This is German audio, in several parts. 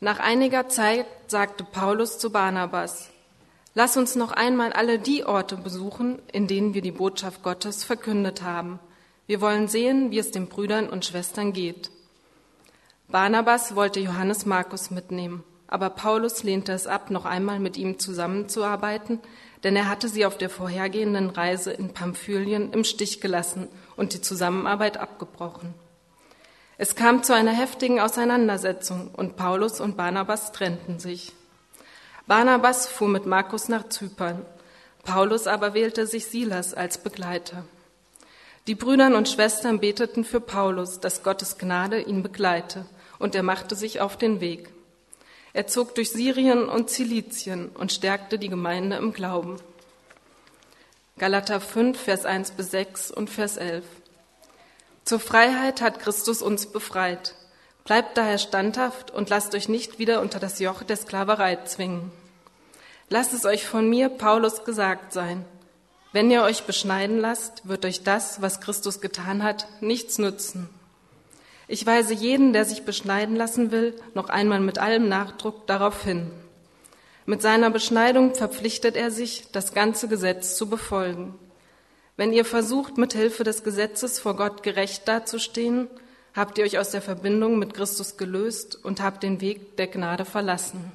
Nach einiger Zeit sagte Paulus zu Barnabas, Lass uns noch einmal alle die Orte besuchen, in denen wir die Botschaft Gottes verkündet haben. Wir wollen sehen, wie es den Brüdern und Schwestern geht. Barnabas wollte Johannes Markus mitnehmen, aber Paulus lehnte es ab, noch einmal mit ihm zusammenzuarbeiten, denn er hatte sie auf der vorhergehenden Reise in Pamphylien im Stich gelassen und die Zusammenarbeit abgebrochen. Es kam zu einer heftigen Auseinandersetzung und Paulus und Barnabas trennten sich. Barnabas fuhr mit Markus nach Zypern, Paulus aber wählte sich Silas als Begleiter. Die Brüder und Schwestern beteten für Paulus, dass Gottes Gnade ihn begleite, und er machte sich auf den Weg. Er zog durch Syrien und Zilizien und stärkte die Gemeinde im Glauben. Galater 5, Vers 1 bis 6 und Vers 11. Zur Freiheit hat Christus uns befreit. Bleibt daher standhaft und lasst euch nicht wieder unter das Joch der Sklaverei zwingen. Lasst es euch von mir, Paulus, gesagt sein. Wenn ihr euch beschneiden lasst, wird euch das, was Christus getan hat, nichts nützen. Ich weise jeden, der sich beschneiden lassen will, noch einmal mit allem Nachdruck darauf hin. Mit seiner Beschneidung verpflichtet er sich, das ganze Gesetz zu befolgen. Wenn ihr versucht, mit Hilfe des Gesetzes vor Gott gerecht dazustehen, habt ihr euch aus der Verbindung mit Christus gelöst und habt den Weg der Gnade verlassen.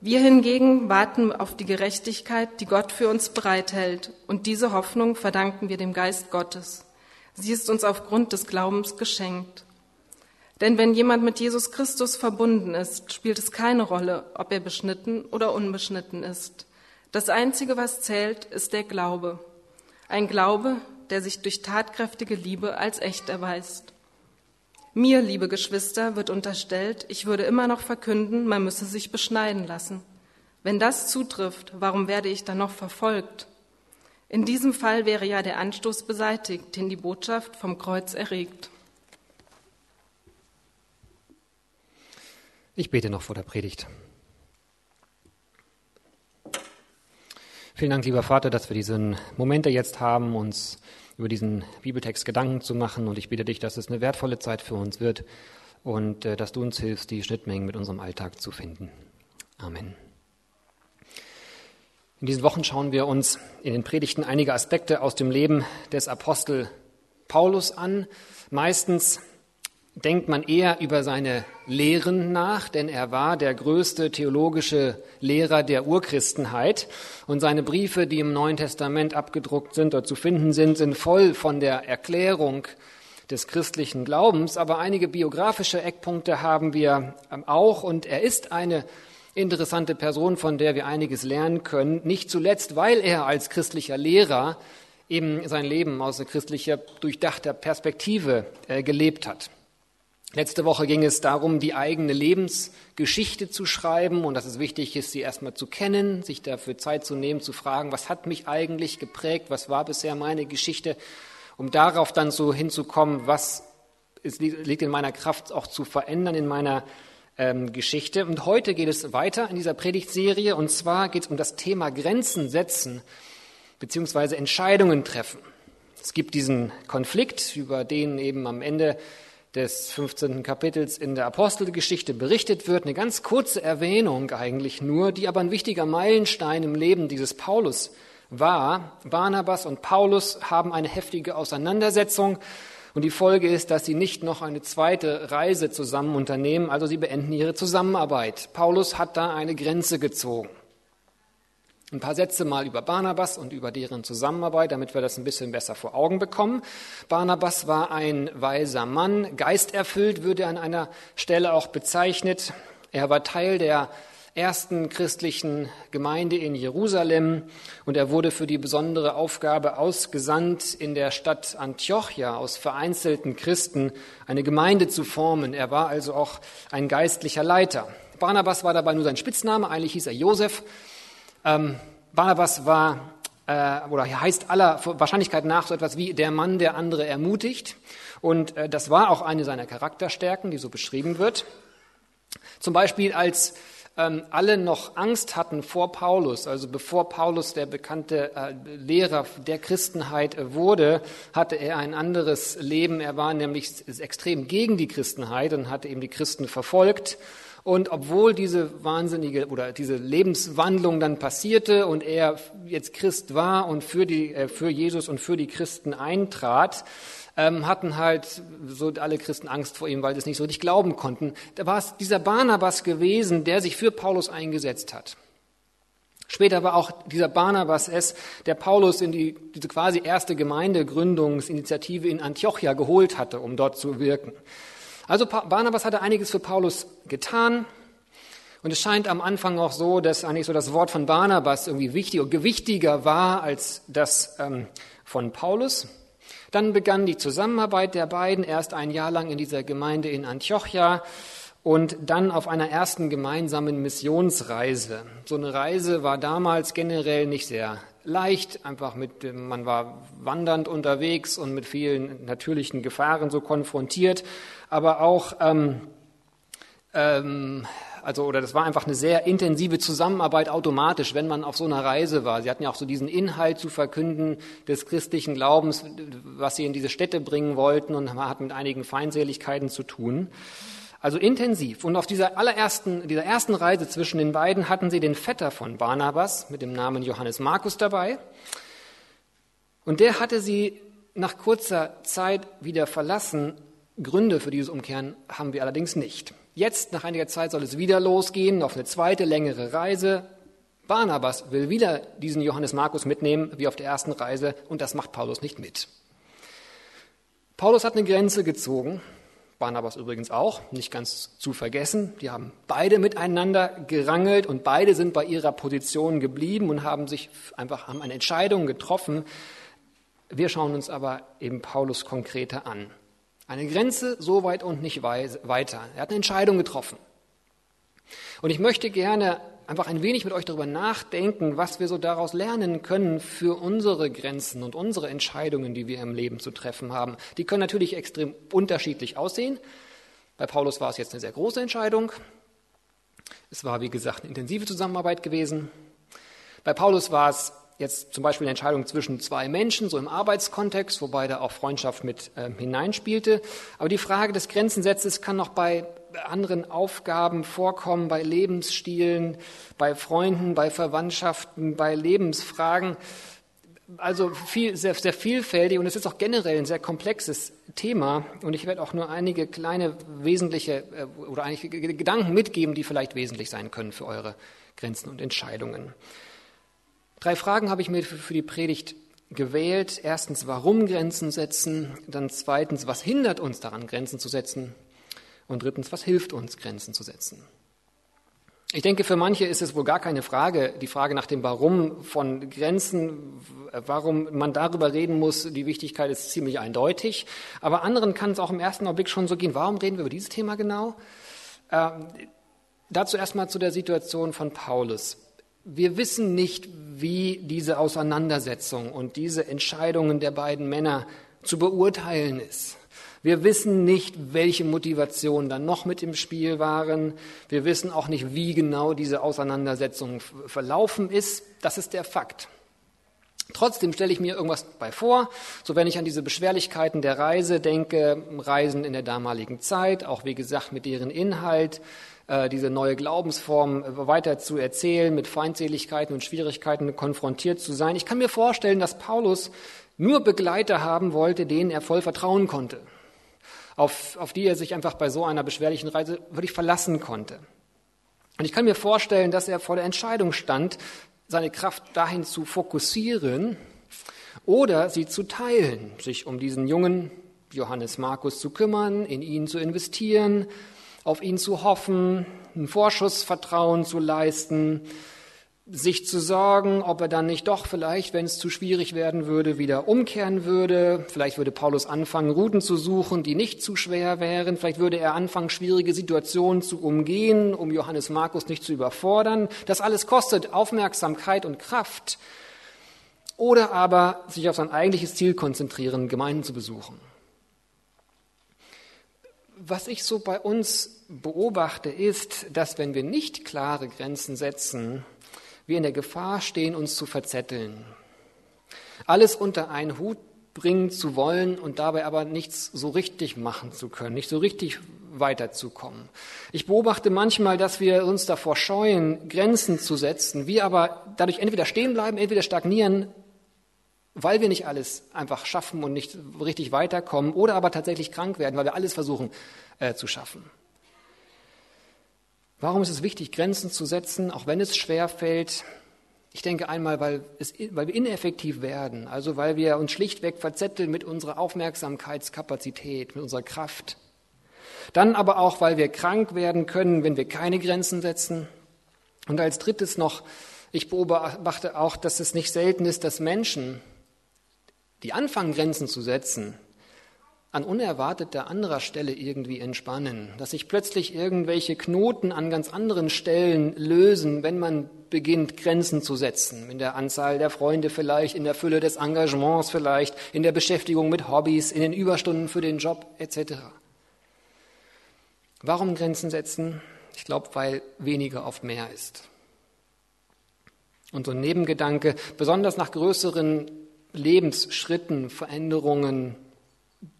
Wir hingegen warten auf die Gerechtigkeit, die Gott für uns bereithält, und diese Hoffnung verdanken wir dem Geist Gottes. Sie ist uns aufgrund des Glaubens geschenkt. Denn wenn jemand mit Jesus Christus verbunden ist, spielt es keine Rolle, ob er beschnitten oder unbeschnitten ist. Das Einzige, was zählt, ist der Glaube. Ein Glaube, der sich durch tatkräftige Liebe als echt erweist. Mir, liebe Geschwister, wird unterstellt, ich würde immer noch verkünden, man müsse sich beschneiden lassen. Wenn das zutrifft, warum werde ich dann noch verfolgt? In diesem Fall wäre ja der Anstoß beseitigt, den die Botschaft vom Kreuz erregt. Ich bete noch vor der Predigt. Vielen Dank, lieber Vater, dass wir diesen Momente jetzt haben, uns über diesen Bibeltext Gedanken zu machen. Und ich bitte dich, dass es eine wertvolle Zeit für uns wird und äh, dass du uns hilfst, die Schnittmengen mit unserem Alltag zu finden. Amen. In diesen Wochen schauen wir uns in den Predigten einige Aspekte aus dem Leben des Apostel Paulus an. Meistens denkt man eher über seine Lehren nach, denn er war der größte theologische Lehrer der Urchristenheit. Und seine Briefe, die im Neuen Testament abgedruckt sind oder zu finden sind, sind voll von der Erklärung des christlichen Glaubens, aber einige biografische Eckpunkte haben wir ähm, auch. Und er ist eine interessante Person, von der wir einiges lernen können, nicht zuletzt, weil er als christlicher Lehrer eben sein Leben aus einer christlicher durchdachter Perspektive äh, gelebt hat. Letzte Woche ging es darum, die eigene Lebensgeschichte zu schreiben und dass es wichtig ist, sie erstmal zu kennen, sich dafür Zeit zu nehmen, zu fragen, was hat mich eigentlich geprägt, was war bisher meine Geschichte, um darauf dann so hinzukommen, was liegt in meiner Kraft auch zu verändern in meiner ähm, Geschichte. Und heute geht es weiter in dieser Predigtserie und zwar geht es um das Thema Grenzen setzen beziehungsweise Entscheidungen treffen. Es gibt diesen Konflikt, über den eben am Ende des 15. Kapitels in der Apostelgeschichte berichtet wird. Eine ganz kurze Erwähnung eigentlich nur, die aber ein wichtiger Meilenstein im Leben dieses Paulus war. Barnabas und Paulus haben eine heftige Auseinandersetzung und die Folge ist, dass sie nicht noch eine zweite Reise zusammen unternehmen, also sie beenden ihre Zusammenarbeit. Paulus hat da eine Grenze gezogen. Ein paar Sätze mal über Barnabas und über deren Zusammenarbeit, damit wir das ein bisschen besser vor Augen bekommen. Barnabas war ein weiser Mann, geisterfüllt würde er an einer Stelle auch bezeichnet. Er war Teil der ersten christlichen Gemeinde in Jerusalem und er wurde für die besondere Aufgabe ausgesandt, in der Stadt Antiochia aus vereinzelten Christen eine Gemeinde zu formen. Er war also auch ein geistlicher Leiter. Barnabas war dabei nur sein Spitzname, eigentlich hieß er Josef. Ähm, Barnabas war äh, oder heißt aller Wahrscheinlichkeit nach so etwas wie der Mann, der andere ermutigt. Und äh, das war auch eine seiner Charakterstärken, die so beschrieben wird. Zum Beispiel als ähm, alle noch Angst hatten vor Paulus, also bevor Paulus der bekannte äh, Lehrer der Christenheit wurde, hatte er ein anderes Leben. Er war nämlich extrem gegen die Christenheit und hatte eben die Christen verfolgt. Und obwohl diese wahnsinnige oder diese Lebenswandlung dann passierte und er jetzt Christ war und für, die, äh, für Jesus und für die Christen eintrat, ähm, hatten halt so alle Christen Angst vor ihm, weil sie es nicht so richtig glauben konnten. Da war es dieser Barnabas gewesen, der sich für Paulus eingesetzt hat. Später war auch dieser Barnabas es, der Paulus in die, diese quasi erste Gemeindegründungsinitiative in Antiochia geholt hatte, um dort zu wirken. Also Barnabas hatte einiges für Paulus getan. Und es scheint am Anfang auch so, dass eigentlich so das Wort von Barnabas irgendwie wichtiger, gewichtiger war als das ähm, von Paulus. Dann begann die Zusammenarbeit der beiden, erst ein Jahr lang in dieser Gemeinde in Antiochia und dann auf einer ersten gemeinsamen Missionsreise. So eine Reise war damals generell nicht sehr leicht, einfach mit, man war wandernd unterwegs und mit vielen natürlichen Gefahren so konfrontiert, aber auch ähm, ähm, also oder das war einfach eine sehr intensive Zusammenarbeit automatisch, wenn man auf so einer Reise war. Sie hatten ja auch so diesen Inhalt zu verkünden des christlichen Glaubens, was sie in diese Städte bringen wollten und man hat mit einigen Feindseligkeiten zu tun. Also intensiv. Und auf dieser allerersten, dieser ersten Reise zwischen den beiden hatten sie den Vetter von Barnabas mit dem Namen Johannes Markus dabei. Und der hatte sie nach kurzer Zeit wieder verlassen. Gründe für dieses Umkehren haben wir allerdings nicht. Jetzt, nach einiger Zeit, soll es wieder losgehen, auf eine zweite längere Reise. Barnabas will wieder diesen Johannes Markus mitnehmen, wie auf der ersten Reise, und das macht Paulus nicht mit. Paulus hat eine Grenze gezogen, Barnabas übrigens auch, nicht ganz zu vergessen. Die haben beide miteinander gerangelt und beide sind bei ihrer Position geblieben und haben sich einfach haben eine Entscheidung getroffen. Wir schauen uns aber eben Paulus konkreter an. Eine Grenze so weit und nicht weiter. Er hat eine Entscheidung getroffen. Und ich möchte gerne einfach ein wenig mit euch darüber nachdenken, was wir so daraus lernen können für unsere Grenzen und unsere Entscheidungen, die wir im Leben zu treffen haben. Die können natürlich extrem unterschiedlich aussehen. Bei Paulus war es jetzt eine sehr große Entscheidung. Es war, wie gesagt, eine intensive Zusammenarbeit gewesen. Bei Paulus war es jetzt zum Beispiel eine Entscheidung zwischen zwei Menschen, so im Arbeitskontext, wobei da auch Freundschaft mit äh, hineinspielte. Aber die Frage des Grenzensetzes kann noch bei anderen Aufgaben vorkommen, bei Lebensstilen, bei Freunden, bei Verwandtschaften, bei Lebensfragen. Also viel, sehr, sehr vielfältig und es ist auch generell ein sehr komplexes Thema. Und ich werde auch nur einige kleine wesentliche äh, oder einige Gedanken mitgeben, die vielleicht wesentlich sein können für eure Grenzen und Entscheidungen. Drei Fragen habe ich mir für die Predigt gewählt. Erstens, warum Grenzen setzen? Dann zweitens, was hindert uns daran, Grenzen zu setzen? Und drittens, was hilft uns, Grenzen zu setzen? Ich denke, für manche ist es wohl gar keine Frage, die Frage nach dem Warum von Grenzen, warum man darüber reden muss, die Wichtigkeit ist ziemlich eindeutig. Aber anderen kann es auch im ersten Augenblick schon so gehen, warum reden wir über dieses Thema genau? Ähm, dazu erstmal zu der Situation von Paulus wir wissen nicht, wie diese Auseinandersetzung und diese Entscheidungen der beiden Männer zu beurteilen ist. Wir wissen nicht, welche Motivationen dann noch mit im Spiel waren. Wir wissen auch nicht, wie genau diese Auseinandersetzung verlaufen ist. Das ist der Fakt. Trotzdem stelle ich mir irgendwas bei vor, so wenn ich an diese Beschwerlichkeiten der Reise denke, Reisen in der damaligen Zeit, auch wie gesagt mit deren Inhalt, äh, diese neue Glaubensform äh, weiter zu erzählen, mit Feindseligkeiten und Schwierigkeiten konfrontiert zu sein. Ich kann mir vorstellen, dass Paulus nur Begleiter haben wollte, denen er voll vertrauen konnte, auf, auf die er sich einfach bei so einer beschwerlichen Reise wirklich verlassen konnte. Und ich kann mir vorstellen, dass er vor der Entscheidung stand, seine Kraft dahin zu fokussieren oder sie zu teilen, sich um diesen jungen Johannes Markus zu kümmern, in ihn zu investieren, auf ihn zu hoffen, ein Vorschussvertrauen zu leisten, sich zu sorgen, ob er dann nicht doch vielleicht, wenn es zu schwierig werden würde, wieder umkehren würde. Vielleicht würde Paulus anfangen, Routen zu suchen, die nicht zu schwer wären. Vielleicht würde er anfangen, schwierige Situationen zu umgehen, um Johannes Markus nicht zu überfordern. Das alles kostet Aufmerksamkeit und Kraft. Oder aber sich auf sein eigentliches Ziel konzentrieren, Gemeinden zu besuchen was ich so bei uns beobachte, ist, dass wenn wir nicht klare Grenzen setzen, wir in der Gefahr stehen, uns zu verzetteln. Alles unter einen Hut bringen zu wollen und dabei aber nichts so richtig machen zu können, nicht so richtig weiterzukommen. Ich beobachte manchmal, dass wir uns davor scheuen, Grenzen zu setzen, wir aber dadurch entweder stehen bleiben, entweder stagnieren, weil wir nicht alles einfach schaffen und nicht richtig weiterkommen, oder aber tatsächlich krank werden, weil wir alles versuchen äh, zu schaffen. Warum ist es wichtig, Grenzen zu setzen, auch wenn es schwer fällt? Ich denke einmal, weil, es, weil wir ineffektiv werden, also weil wir uns schlichtweg verzetteln mit unserer Aufmerksamkeitskapazität, mit unserer Kraft. Dann aber auch, weil wir krank werden können, wenn wir keine Grenzen setzen. Und als drittes noch, ich beobachte auch, dass es nicht selten ist, dass Menschen, die anfangen, Grenzen zu setzen, an unerwarteter anderer Stelle irgendwie entspannen, dass sich plötzlich irgendwelche Knoten an ganz anderen Stellen lösen, wenn man beginnt, Grenzen zu setzen, in der Anzahl der Freunde vielleicht, in der Fülle des Engagements vielleicht, in der Beschäftigung mit Hobbys, in den Überstunden für den Job etc. Warum Grenzen setzen? Ich glaube, weil weniger oft mehr ist. Und so ein Nebengedanke, besonders nach größeren Lebensschritten, Veränderungen,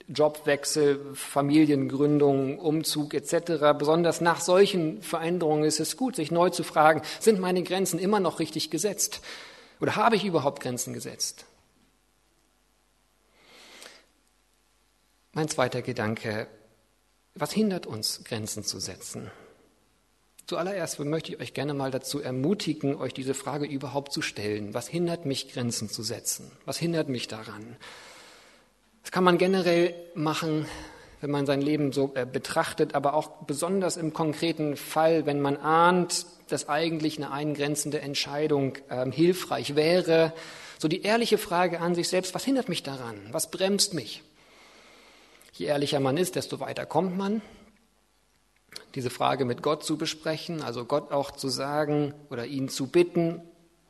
Jobwechsel, Familiengründung, Umzug etc. Besonders nach solchen Veränderungen ist es gut, sich neu zu fragen, sind meine Grenzen immer noch richtig gesetzt? Oder habe ich überhaupt Grenzen gesetzt? Mein zweiter Gedanke, was hindert uns, Grenzen zu setzen? Zuallererst möchte ich euch gerne mal dazu ermutigen, euch diese Frage überhaupt zu stellen. Was hindert mich, Grenzen zu setzen? Was hindert mich daran? Das kann man generell machen, wenn man sein Leben so äh, betrachtet, aber auch besonders im konkreten Fall, wenn man ahnt, dass eigentlich eine eingrenzende Entscheidung äh, hilfreich wäre. So die ehrliche Frage an sich selbst, was hindert mich daran? Was bremst mich? Je ehrlicher man ist, desto weiter kommt man. Diese Frage mit Gott zu besprechen, also Gott auch zu sagen oder ihn zu bitten,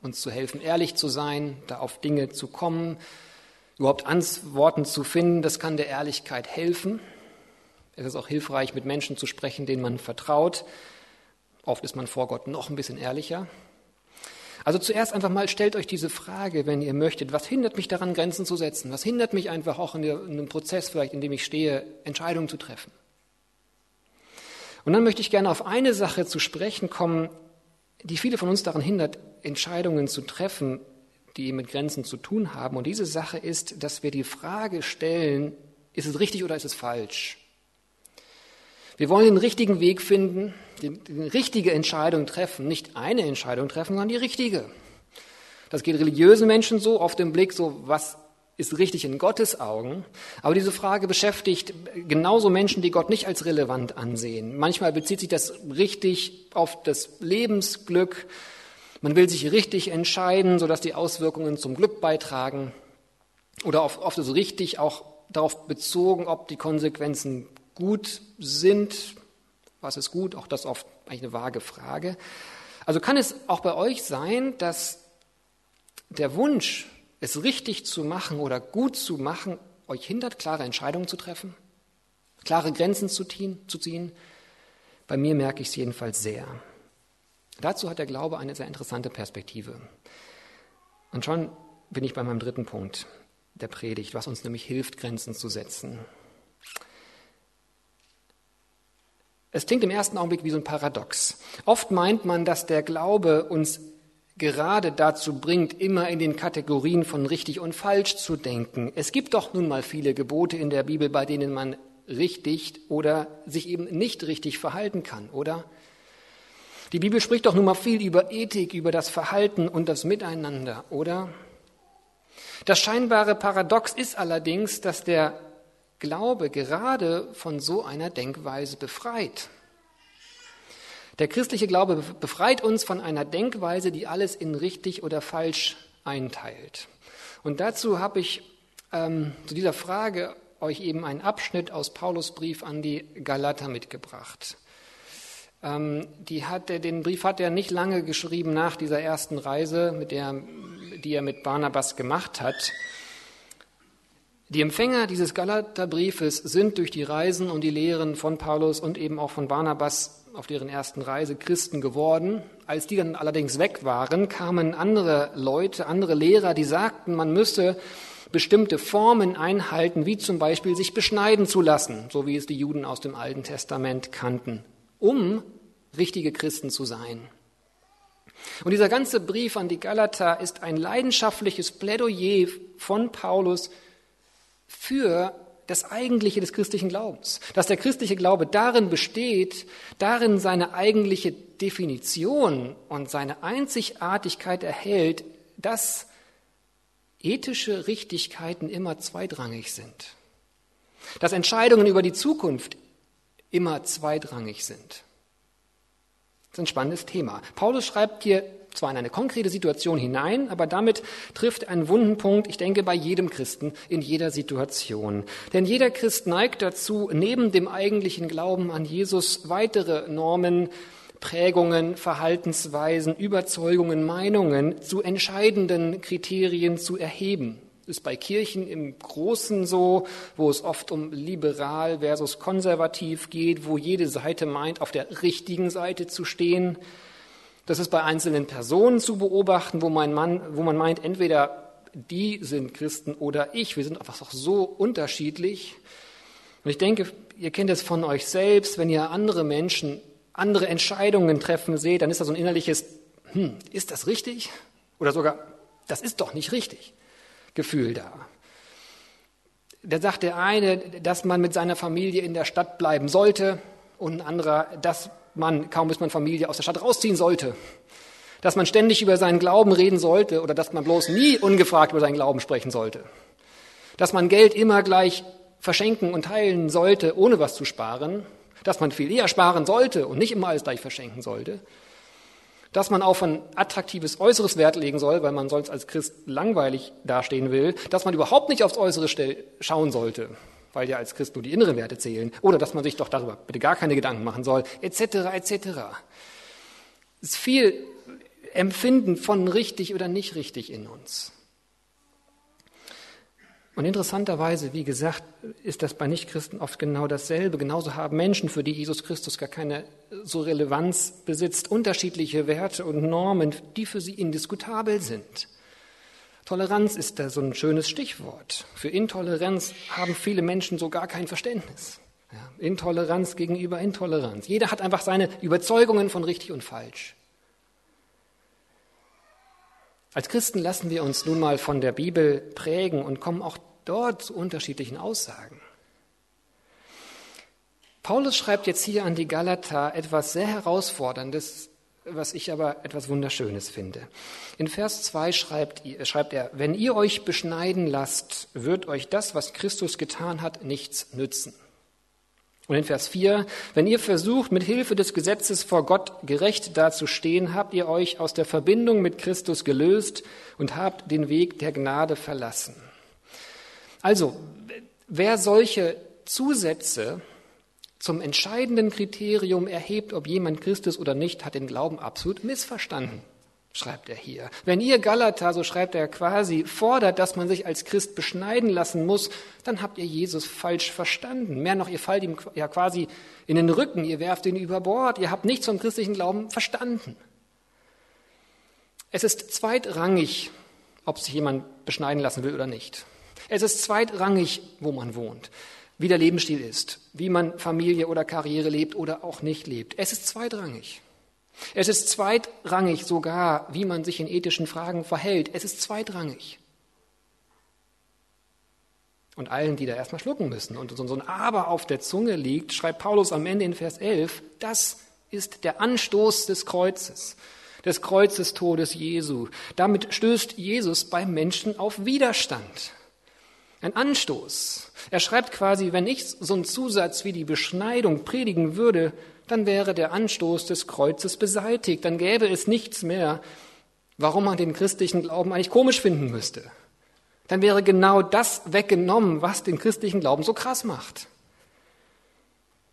uns zu helfen, ehrlich zu sein, da auf Dinge zu kommen, überhaupt Antworten zu finden, das kann der Ehrlichkeit helfen. Es ist auch hilfreich, mit Menschen zu sprechen, denen man vertraut. Oft ist man vor Gott noch ein bisschen ehrlicher. Also zuerst einfach mal stellt euch diese Frage, wenn ihr möchtet, was hindert mich daran, Grenzen zu setzen? Was hindert mich einfach auch in, einem Prozess vielleicht, in dem ich stehe, Entscheidungen zu treffen? Und dann möchte ich gerne auf eine Sache zu sprechen kommen, die viele von uns daran hindert, Entscheidungen zu treffen, die mit Grenzen zu tun haben. Und diese Sache ist, dass wir die Frage stellen, ist es richtig oder ist es falsch? Wir wollen den richtigen Weg finden, die, die richtige Entscheidung treffen, nicht eine Entscheidung treffen, sondern die richtige. Das geht religiösen Menschen so, auf den Blick so, was ist richtig in Gottes Augen. Aber diese Frage beschäftigt genauso Menschen, die Gott nicht als relevant ansehen. Manchmal bezieht sich das richtig auf das Lebensglück. Man will sich richtig entscheiden, sodass die Auswirkungen zum Glück beitragen. Oder oft ist richtig auch darauf bezogen, ob die Konsequenzen gut sind. Was ist gut? Auch das oft eigentlich eine vage Frage. Also kann es auch bei euch sein, dass der Wunsch, es richtig zu machen oder gut zu machen, euch hindert, klare Entscheidungen zu treffen, klare Grenzen zu ziehen? Bei mir merke ich es jedenfalls sehr. Dazu hat der Glaube eine sehr interessante Perspektive. Und schon bin ich bei meinem dritten Punkt der Predigt, was uns nämlich hilft, Grenzen zu setzen. Es klingt im ersten Augenblick wie so ein Paradox. Oft meint man, dass der Glaube uns gerade dazu bringt, immer in den Kategorien von richtig und falsch zu denken. Es gibt doch nun mal viele Gebote in der Bibel, bei denen man richtig oder sich eben nicht richtig verhalten kann, oder? Die Bibel spricht doch nun mal viel über Ethik, über das Verhalten und das Miteinander, oder? Das scheinbare Paradox ist allerdings, dass der Glaube gerade von so einer Denkweise befreit. Der christliche Glaube befreit uns von einer Denkweise, die alles in richtig oder falsch einteilt. Und dazu habe ich ähm, zu dieser Frage euch eben einen Abschnitt aus Paulus Brief an die Galater mitgebracht. Ähm, die hat er, den Brief hat er nicht lange geschrieben nach dieser ersten Reise, mit der, die er mit Barnabas gemacht hat. Die Empfänger dieses Galaterbriefes sind durch die Reisen und die Lehren von Paulus und eben auch von Barnabas auf deren ersten Reise Christen geworden. Als die dann allerdings weg waren, kamen andere Leute, andere Lehrer, die sagten, man müsse bestimmte Formen einhalten, wie zum Beispiel sich beschneiden zu lassen, so wie es die Juden aus dem Alten Testament kannten, um richtige Christen zu sein. Und dieser ganze Brief an die Galater ist ein leidenschaftliches Plädoyer von Paulus für das Eigentliche des christlichen Glaubens. Dass der christliche Glaube darin besteht, darin seine eigentliche Definition und seine Einzigartigkeit erhält, dass ethische Richtigkeiten immer zweitrangig sind. Dass Entscheidungen über die Zukunft immer zweitrangig sind. Das ist ein spannendes Thema. Paulus schreibt hier zwar in eine konkrete Situation hinein, aber damit trifft einen wunden Punkt, ich denke, bei jedem Christen in jeder Situation. Denn jeder Christ neigt dazu, neben dem eigentlichen Glauben an Jesus weitere Normen, Prägungen, Verhaltensweisen, Überzeugungen, Meinungen zu entscheidenden Kriterien zu erheben. Ist bei Kirchen im Großen so, wo es oft um liberal versus konservativ geht, wo jede Seite meint, auf der richtigen Seite zu stehen. Das ist bei einzelnen Personen zu beobachten, wo man, Mann, wo man meint, entweder die sind Christen oder ich. Wir sind einfach so unterschiedlich. Und ich denke, ihr kennt es von euch selbst, wenn ihr andere Menschen andere Entscheidungen treffen seht, dann ist da so ein innerliches, hm, ist das richtig? Oder sogar, das ist doch nicht richtig Gefühl da. Da sagt der eine, dass man mit seiner Familie in der Stadt bleiben sollte und ein anderer, dass man, kaum bis man Familie aus der Stadt rausziehen sollte. Dass man ständig über seinen Glauben reden sollte oder dass man bloß nie ungefragt über seinen Glauben sprechen sollte. Dass man Geld immer gleich verschenken und teilen sollte, ohne was zu sparen. Dass man viel eher sparen sollte und nicht immer alles gleich verschenken sollte. Dass man auf ein attraktives Äußeres Wert legen soll, weil man sonst als Christ langweilig dastehen will. Dass man überhaupt nicht aufs Äußere schauen sollte, weil ja als Christ nur die inneren Werte zählen, oder dass man sich doch darüber bitte gar keine Gedanken machen soll, etc., etc. Es ist viel Empfinden von richtig oder nicht richtig in uns. Und interessanterweise, wie gesagt, ist das bei Nichtchristen oft genau dasselbe. Genauso haben Menschen, für die Jesus Christus gar keine so Relevanz besitzt, unterschiedliche Werte und Normen, die für sie indiskutabel sind. Toleranz ist da so ein schönes Stichwort. Für Intoleranz haben viele Menschen so gar kein Verständnis. Ja, Intoleranz gegenüber Intoleranz. Jeder hat einfach seine Überzeugungen von richtig und falsch. Als Christen lassen wir uns nun mal von der Bibel prägen und kommen auch dort zu unterschiedlichen Aussagen. Paulus schreibt jetzt hier an die Galater etwas sehr Herausforderndes, was ich aber etwas Wunderschönes finde. In Vers 2 schreibt, schreibt er, wenn ihr euch beschneiden lasst, wird euch das, was Christus getan hat, nichts nützen. Und in Vers 4, wenn ihr versucht, mit Hilfe des Gesetzes vor Gott gerecht dazustehen, habt ihr euch aus der Verbindung mit Christus gelöst und habt den Weg der Gnade verlassen. Also, wer solche Zusätze zum entscheidenden Kriterium erhebt, ob jemand Christus oder nicht, hat den Glauben absolut missverstanden, schreibt er hier. Wenn ihr Galater, so schreibt er quasi, fordert, dass man sich als Christ beschneiden lassen muss, dann habt ihr Jesus falsch verstanden. Mehr noch, ihr fallt ihm ja quasi in den Rücken, ihr werft ihn über Bord, ihr habt nichts vom christlichen Glauben verstanden. Es ist zweitrangig, ob sich jemand beschneiden lassen will oder nicht. Es ist zweitrangig, wo man wohnt wie der Lebensstil ist, wie man Familie oder Karriere lebt oder auch nicht lebt. Es ist zweitrangig. Es ist zweitrangig sogar, wie man sich in ethischen Fragen verhält. Es ist zweitrangig. Und allen, die da erstmal schlucken müssen und so ein Aber auf der Zunge liegt, schreibt Paulus am Ende in Vers 11, das ist der Anstoß des Kreuzes, des Kreuzestodes Jesu. Damit stößt Jesus beim Menschen auf Widerstand. Ein Anstoß. Er schreibt quasi, wenn ich so einen Zusatz wie die Beschneidung predigen würde, dann wäre der Anstoß des Kreuzes beseitigt. Dann gäbe es nichts mehr, warum man den christlichen Glauben eigentlich komisch finden müsste. Dann wäre genau das weggenommen, was den christlichen Glauben so krass macht.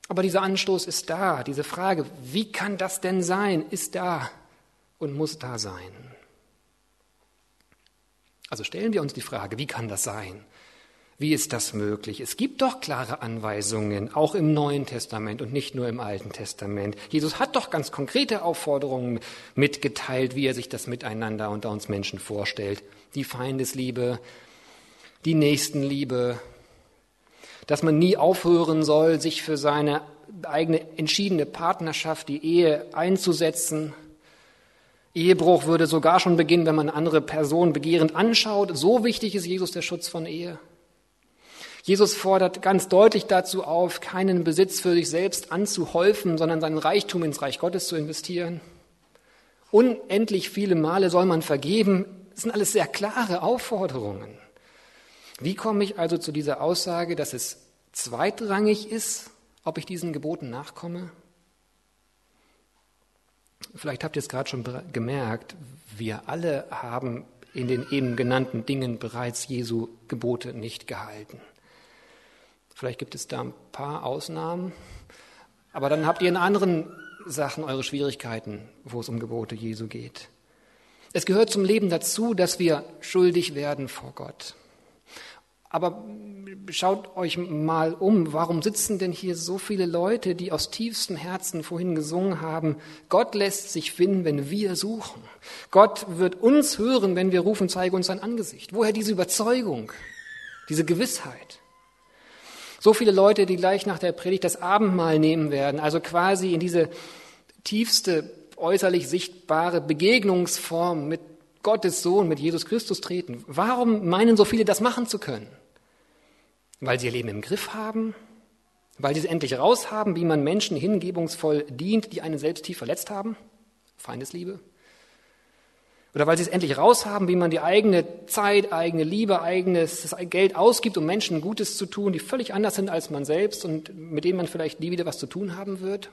Aber dieser Anstoß ist da. Diese Frage, wie kann das denn sein, ist da und muss da sein. Also stellen wir uns die Frage, wie kann das sein? Wie ist das möglich? Es gibt doch klare Anweisungen, auch im Neuen Testament und nicht nur im Alten Testament. Jesus hat doch ganz konkrete Aufforderungen mitgeteilt, wie er sich das miteinander unter uns Menschen vorstellt. Die Feindesliebe, die Nächstenliebe, dass man nie aufhören soll, sich für seine eigene entschiedene Partnerschaft, die Ehe einzusetzen. Ehebruch würde sogar schon beginnen, wenn man eine andere Person begehrend anschaut. So wichtig ist Jesus der Schutz von Ehe. Jesus fordert ganz deutlich dazu auf, keinen Besitz für sich selbst anzuhäufen, sondern seinen Reichtum ins Reich Gottes zu investieren. Unendlich viele Male soll man vergeben. Das sind alles sehr klare Aufforderungen. Wie komme ich also zu dieser Aussage, dass es zweitrangig ist, ob ich diesen Geboten nachkomme? Vielleicht habt ihr es gerade schon gemerkt, wir alle haben in den eben genannten Dingen bereits Jesu Gebote nicht gehalten. Vielleicht gibt es da ein paar Ausnahmen. Aber dann habt ihr in anderen Sachen eure Schwierigkeiten, wo es um Gebote Jesu geht. Es gehört zum Leben dazu, dass wir schuldig werden vor Gott. Aber schaut euch mal um, warum sitzen denn hier so viele Leute, die aus tiefstem Herzen vorhin gesungen haben, Gott lässt sich finden, wenn wir suchen. Gott wird uns hören, wenn wir rufen, zeige uns sein Angesicht. Woher diese Überzeugung, diese Gewissheit? So viele Leute, die gleich nach der Predigt das Abendmahl nehmen werden, also quasi in diese tiefste, äußerlich sichtbare Begegnungsform mit Gottes Sohn, mit Jesus Christus treten. Warum meinen so viele, das machen zu können? Weil sie ihr Leben im Griff haben? Weil sie es endlich raus haben, wie man Menschen hingebungsvoll dient, die einen selbst tief verletzt haben? Feindesliebe? Oder weil sie es endlich raushaben, wie man die eigene Zeit, eigene Liebe, eigenes Geld ausgibt, um Menschen Gutes zu tun, die völlig anders sind als man selbst und mit denen man vielleicht nie wieder was zu tun haben wird.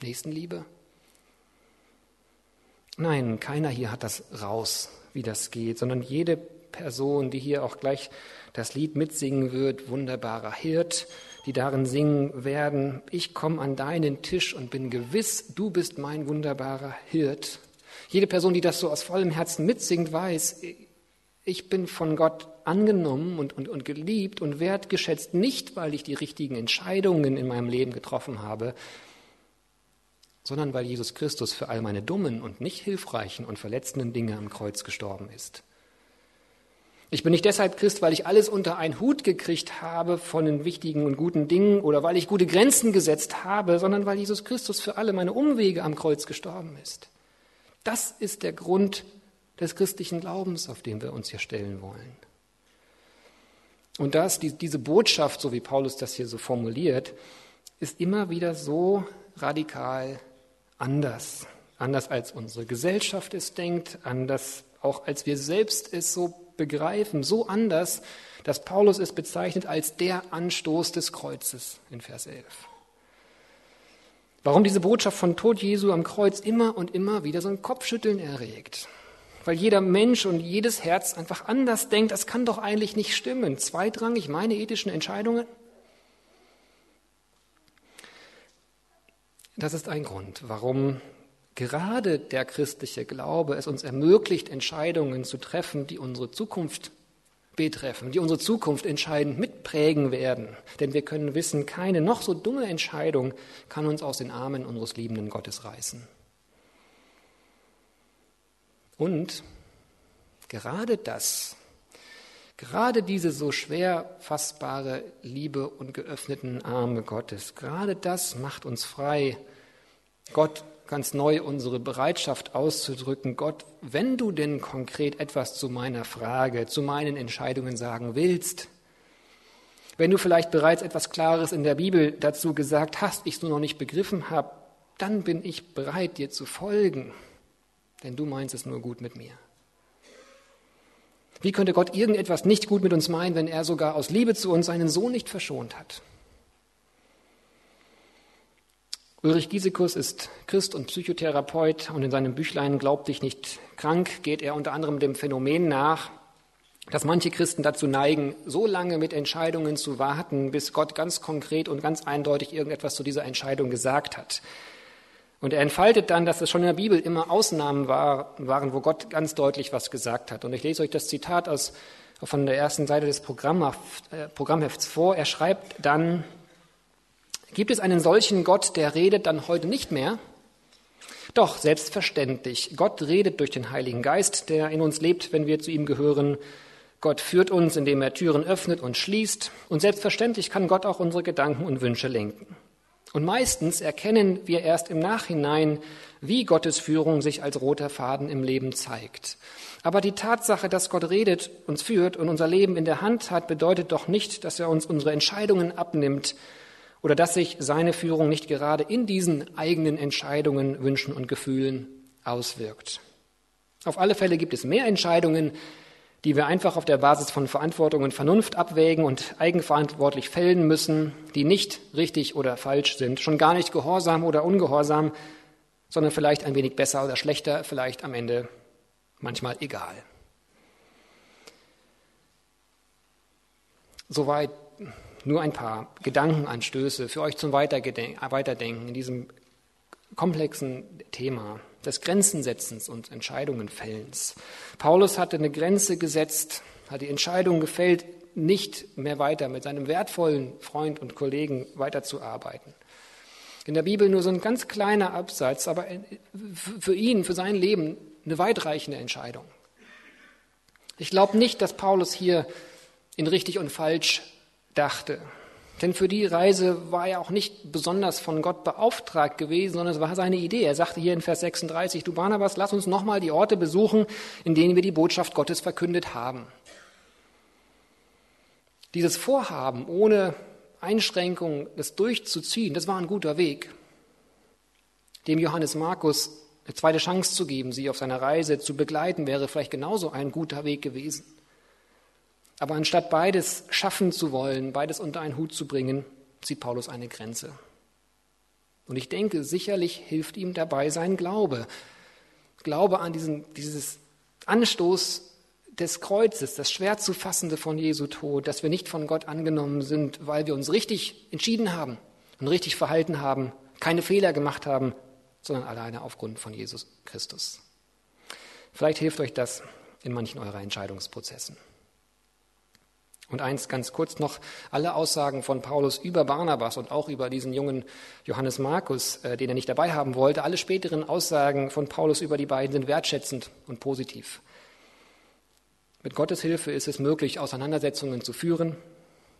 Nächstenliebe. Nein, keiner hier hat das raus, wie das geht, sondern jede Person, die hier auch gleich das Lied mitsingen wird, wunderbarer Hirt, die darin singen werden, ich komme an deinen Tisch und bin gewiss, du bist mein wunderbarer Hirt. Jede Person, die das so aus vollem Herzen mitsingt, weiß, ich bin von Gott angenommen und, und, und geliebt und wertgeschätzt, nicht weil ich die richtigen Entscheidungen in meinem Leben getroffen habe, sondern weil Jesus Christus für all meine dummen und nicht hilfreichen und verletzenden Dinge am Kreuz gestorben ist. Ich bin nicht deshalb Christ, weil ich alles unter einen Hut gekriegt habe von den wichtigen und guten Dingen oder weil ich gute Grenzen gesetzt habe, sondern weil Jesus Christus für alle meine Umwege am Kreuz gestorben ist. Das ist der Grund des christlichen Glaubens, auf den wir uns hier stellen wollen. Und das, die, diese Botschaft, so wie Paulus das hier so formuliert, ist immer wieder so radikal anders. Anders als unsere Gesellschaft es denkt, anders auch als wir selbst es so begreifen, so anders, dass Paulus es bezeichnet als der Anstoß des Kreuzes in Vers 11. Warum diese Botschaft von Tod Jesu am Kreuz immer und immer wieder so ein Kopfschütteln erregt. Weil jeder Mensch und jedes Herz einfach anders denkt, das kann doch eigentlich nicht stimmen. Zweitrangig meine ethischen Entscheidungen. Das ist ein Grund, warum gerade der christliche Glaube es uns ermöglicht, Entscheidungen zu treffen, die unsere Zukunft betreffen, die unsere Zukunft entscheidend mitprägen werden. Denn wir können wissen, keine noch so dumme Entscheidung kann uns aus den Armen unseres liebenden Gottes reißen. Und gerade das, gerade diese so schwer fassbare Liebe und geöffneten Arme Gottes, gerade das macht uns frei, Gott ganz neu unsere Bereitschaft auszudrücken, Gott, wenn du denn konkret etwas zu meiner Frage, zu meinen Entscheidungen sagen willst, wenn du vielleicht bereits etwas Klares in der Bibel dazu gesagt hast, ich es nur noch nicht begriffen habe, dann bin ich bereit, dir zu folgen, denn du meinst es nur gut mit mir. Wie könnte Gott irgendetwas nicht gut mit uns meinen, wenn er sogar aus Liebe zu uns seinen Sohn nicht verschont hat? Ulrich Giesekus ist Christ und Psychotherapeut und in seinem Büchlein Glaub dich nicht krank geht er unter anderem dem Phänomen nach, dass manche Christen dazu neigen, so lange mit Entscheidungen zu warten, bis Gott ganz konkret und ganz eindeutig irgendetwas zu dieser Entscheidung gesagt hat. Und er entfaltet dann, dass es schon in der Bibel immer Ausnahmen war, waren, wo Gott ganz deutlich was gesagt hat. Und ich lese euch das Zitat aus von der ersten Seite des äh, Programmhefts vor. Er schreibt dann, gibt es einen solchen Gott, der redet dann heute nicht mehr? Doch, selbstverständlich. Gott redet durch den Heiligen Geist, der in uns lebt, wenn wir zu ihm gehören. Gott führt uns, indem er Türen öffnet und schließt. Und selbstverständlich kann Gott auch unsere Gedanken und Wünsche lenken. Und meistens erkennen wir erst im Nachhinein, wie Gottes Führung sich als roter Faden im Leben zeigt. Aber die Tatsache, dass Gott redet, uns führt und unser Leben in der Hand hat, bedeutet doch nicht, dass er uns unsere Entscheidungen abnimmt oder dass sich seine Führung nicht gerade in diesen eigenen Entscheidungen, Wünschen und Gefühlen auswirkt. Auf alle Fälle gibt es mehr Entscheidungen, die wir einfach auf der Basis von Verantwortung und Vernunft abwägen und eigenverantwortlich fällen müssen, die nicht richtig oder falsch sind, schon gar nicht gehorsam oder ungehorsam, sondern vielleicht ein wenig besser oder schlechter, vielleicht am Ende manchmal egal. Soweit nur ein paar Gedankenanstöße für euch zum Weiterdenken in diesem komplexen Thema des Grenzensetzens und Entscheidungenfällens. Paulus hatte eine Grenze gesetzt, hat die Entscheidung gefällt, nicht mehr weiter mit seinem wertvollen Freund und Kollegen weiterzuarbeiten. In der Bibel nur so ein ganz kleiner Absatz, aber für ihn, für sein Leben eine weitreichende Entscheidung. Ich glaube nicht, dass Paulus hier in richtig und falsch dachte. Denn für die Reise war er auch nicht besonders von Gott beauftragt gewesen, sondern es war seine Idee. Er sagte hier in Vers 36, du Barnabas, lass uns nochmal die Orte besuchen, in denen wir die Botschaft Gottes verkündet haben. Dieses Vorhaben, ohne Einschränkung das durchzuziehen, das war ein guter Weg, dem Johannes Markus eine zweite Chance zu geben, sie auf seiner Reise zu begleiten, wäre vielleicht genauso ein guter Weg gewesen. Aber anstatt beides schaffen zu wollen, beides unter einen Hut zu bringen, zieht Paulus eine Grenze. Und ich denke, sicherlich hilft ihm dabei sein Glaube. Glaube an diesen, dieses Anstoß des Kreuzes, das schwer zu fassende von Jesu Tod, dass wir nicht von Gott angenommen sind, weil wir uns richtig entschieden haben und richtig verhalten haben, keine Fehler gemacht haben, sondern alleine aufgrund von Jesus Christus. Vielleicht hilft euch das in manchen eurer Entscheidungsprozessen. Und eins ganz kurz noch, alle Aussagen von Paulus über Barnabas und auch über diesen jungen Johannes Markus, äh, den er nicht dabei haben wollte, alle späteren Aussagen von Paulus über die beiden sind wertschätzend und positiv. Mit Gottes Hilfe ist es möglich, Auseinandersetzungen zu führen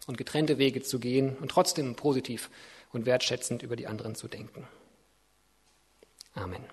und getrennte Wege zu gehen und trotzdem positiv und wertschätzend über die anderen zu denken. Amen.